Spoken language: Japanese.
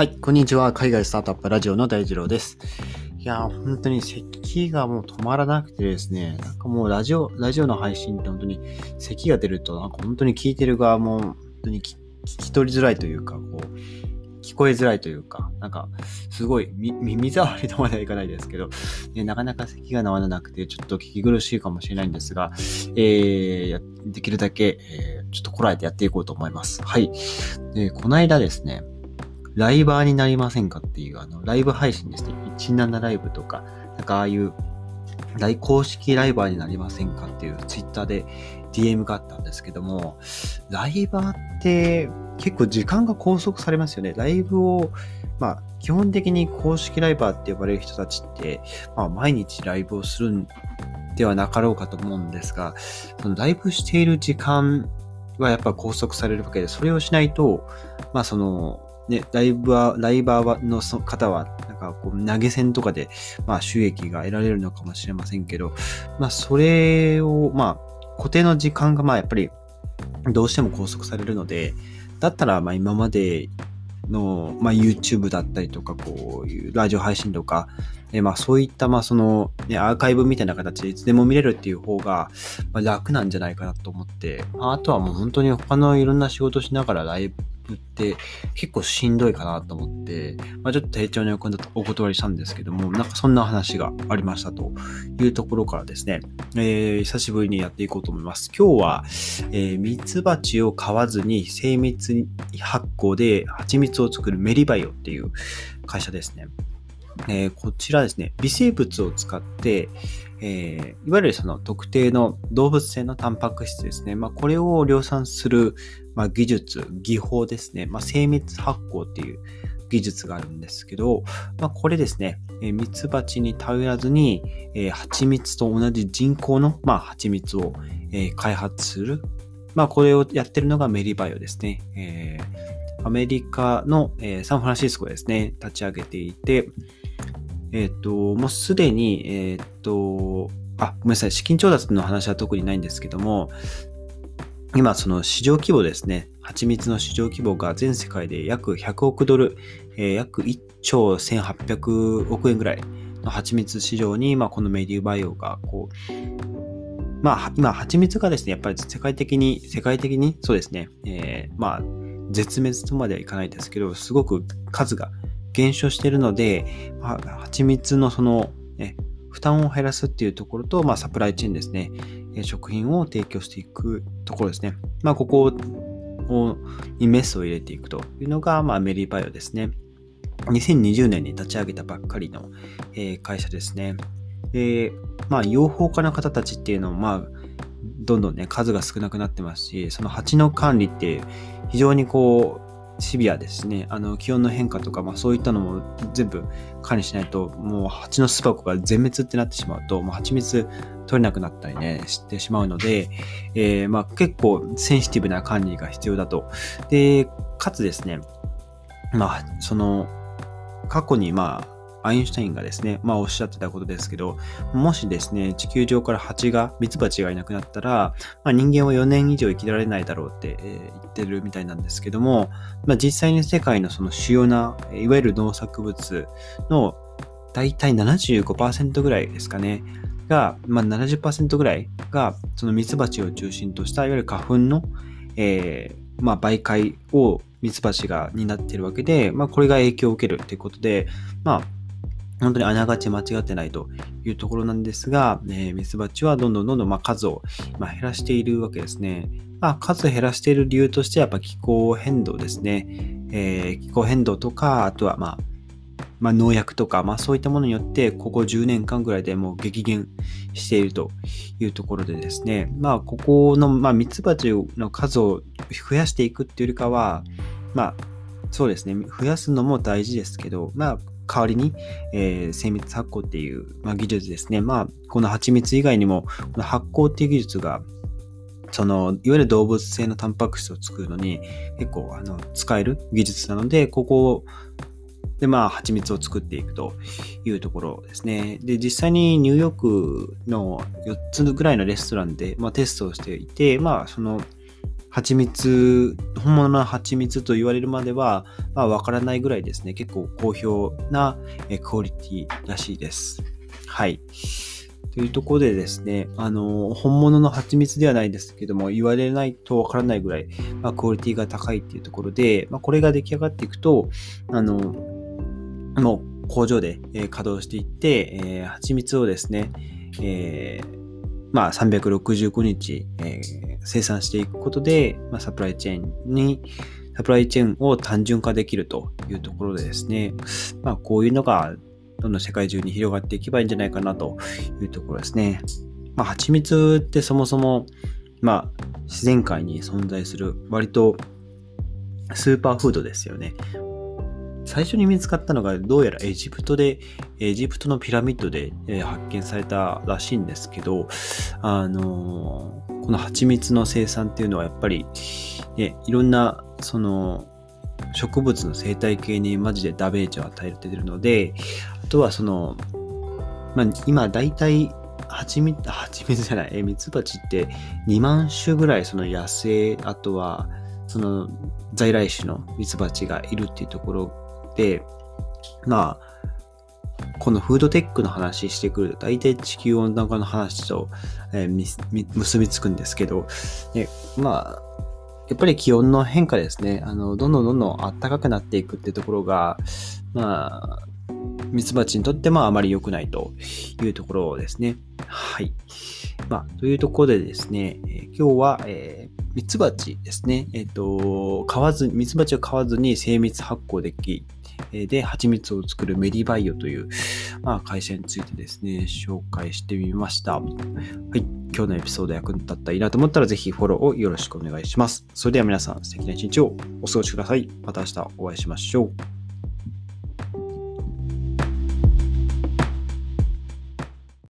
はい、こんにちは。海外スタートアップラジオの大二郎です。いやー、本当に咳がもう止まらなくてですね、なんかもうラジオ、ラジオの配信って本当に咳が出ると、なんか本当に聞いてる側も本当に聞き取りづらいというか、こう、聞こえづらいというか、なんか、すごい、耳障りとまではいかないですけど、ね、なかなか咳が治らなくて、ちょっと聞き苦しいかもしれないんですが、えー、できるだけ、えー、ちょっとこらえてやっていこうと思います。はい。で、この間ですね、ライバーになりませんかっていう、あの、ライブ配信ですね。17ライブとか、なんかああいう、大公式ライバーになりませんかっていうツイッターで DM があったんですけども、ライバーって結構時間が拘束されますよね。ライブを、まあ、基本的に公式ライバーって呼ばれる人たちって、まあ、毎日ライブをするんではなかろうかと思うんですが、そのライブしている時間はやっぱ拘束されるわけで、それをしないと、まあその、ね、ライバー、ライバーの方は、なんかこう投げ銭とかで、まあ収益が得られるのかもしれませんけど、まあそれを、まあ固定の時間がまあやっぱりどうしても拘束されるので、だったらまあ今までの、まあ、YouTube だったりとか、こういうラジオ配信とか、えまあ、そういった、まあ、その、ね、アーカイブみたいな形でいつでも見れるっていう方が、まあ、楽なんじゃないかなと思って、あとはもう本当に他のいろんな仕事しながらライブって結構しんどいかなと思って、まあ、ちょっと丁重にお断りしたんですけども、なんかそんな話がありましたというところからですね、えー、久しぶりにやっていこうと思います。今日は、えー、ミツバチを飼わずに精密発酵で蜂蜜を作るメリバイオっていう会社ですね。えー、こちらですね、微生物を使って、えー、いわゆるその特定の動物性のタンパク質ですね。まあ、これを量産する、まあ、技術、技法ですね。まあ、精密発酵っていう技術があるんですけど、まあ、これですね、ミツバチに頼らずに、えー、蜂蜜と同じ人工の、まあ、蜂蜜を、えー、開発する。まあ、これをやってるのがメリバイオですね。えー、アメリカの、えー、サンフランシスコですね、立ち上げていて、えっ、ー、と、もうすでに、えっ、ー、と、あ、ごめんなさい、資金調達の話は特にないんですけども、今、その市場規模ですね、蜂蜜の市場規模が全世界で約100億ドル、えー、約1兆1800億円ぐらいの蜂蜜市場に、まあ、このメディバイオが、こう、まあ、今、蜂蜜がですね、やっぱり世界的に、世界的に、そうですね、えー、まあ、絶滅とまではいかないですけど、すごく数が減少しているので、蜂蜜のその、ね、負担を減らすっていうところと、まあ、サプライチェーンですね、食品を提供していくところですね。まあ、ここをにメスを入れていくというのが、まあ、メリーバイオですね。2020年に立ち上げたばっかりの、えー、会社ですね。で、まあ、養蜂家の方たちっていうのも、まあ、どんどんね、数が少なくなってますし、その蜂の管理って非常にこう、シビアですね。あの、気温の変化とか、まあそういったのも全部管理しないと、もう蜂の巣箱が全滅ってなってしまうと、もう蜂蜜取れなくなったりね、してしまうので、えー、まあ結構センシティブな管理が必要だと。で、かつですね、まあ、その、過去にまあ、アインシュタインがですね、まあおっしゃってたことですけど、もしですね、地球上から蜂が、ミツバチがいなくなったら、まあ、人間は4年以上生きられないだろうって、えー、言ってるみたいなんですけども、まあ、実際に世界のその主要な、いわゆる農作物の大体75%ぐらいですかね、が、まあ70%ぐらいが、そのミツバチを中心とした、いわゆる花粉の、えー、まあ媒介をミツバチが担っているわけで、まあこれが影響を受けるということで、まあ本当にあながち間違ってないというところなんですが、えー、ミツバチはどんどんどんどんま数を、ま減らしているわけですね。まあ、数を減らしている理由としてはやっぱ気候変動ですね。えー、気候変動とか、あとはまあ、まあ、農薬とか、まあそういったものによって、ここ10年間ぐらいでもう激減しているというところでですね、まあここの、まあミツバチの数を増やしていくっていうよりかは、まあそうですね、増やすのも大事ですけど、まあ代わりに、えー、精密発酵っていう、まあ、技術ですね。まあ、この蜂蜜以外にも、この発酵っていう技術が、その、いわゆる動物性のタンパク質を作るのに結構、あの、使える技術なので、ここで、まあ、蜂蜜を作っていくというところですね。で、実際にニューヨークの4つぐらいのレストランで、まあ、テストをしていて、まあ、その、蜂蜜、本物の蜂蜜と言われるまでは、まあ、わからないぐらいですね、結構好評なクオリティらしいです。はい。というところでですね、あの、本物の蜂蜜ではないですけども、言われないとわからないぐらい、まあ、クオリティが高いっていうところで、まあ、これが出来上がっていくと、あの、もう工場で、え稼働していって、えー、蜂蜜をですね、えーまあ、365日、えー、生産していくことで、まあ、サプライチェーンに、サプライチェーンを単純化できるというところでですね、まあ、こういうのがどんどん世界中に広がっていけばいいんじゃないかなというところですね。まあ、蜂蜜ってそもそも、まあ、自然界に存在する割とスーパーフードですよね。最初に見つかったのがどうやらエジプトで、エジプトのピラミッドで、え発見されたらしいんですけど、あの、この蜂蜜の生産っていうのはやっぱり、ね、いろんな、その、植物の生態系にマジでダメージを与えてるので、あとはその、まあ、今大体蜂蜜、蜂蜜じゃない、え、ミツバチって2万種ぐらいその野生、あとはその在来種のミツバチがいるっていうところ、まあ、このフードテックの話してくると、大体地球温暖化の話と、えー、結びつくんですけど、ね、まあ、やっぱり気温の変化ですね。あの、どんどんどんどん暖かくなっていくってところが、まあ、ミツバチにとってもあまり良くないというところですね。はい。まあ、というところでですね、えー、今日は、えー、ミツバチですね。えっ、ー、と、買わず、ミツバチを買わずに精密発酵でき、で、蜂蜜を作るメディバイオという、まあ、会社についてですね、紹介してみました。はい。今日のエピソード役に立ったらいいなと思ったら、ぜひフォローをよろしくお願いします。それでは皆さん、素敵な一日をお過ごしください。また明日お会いしましょう。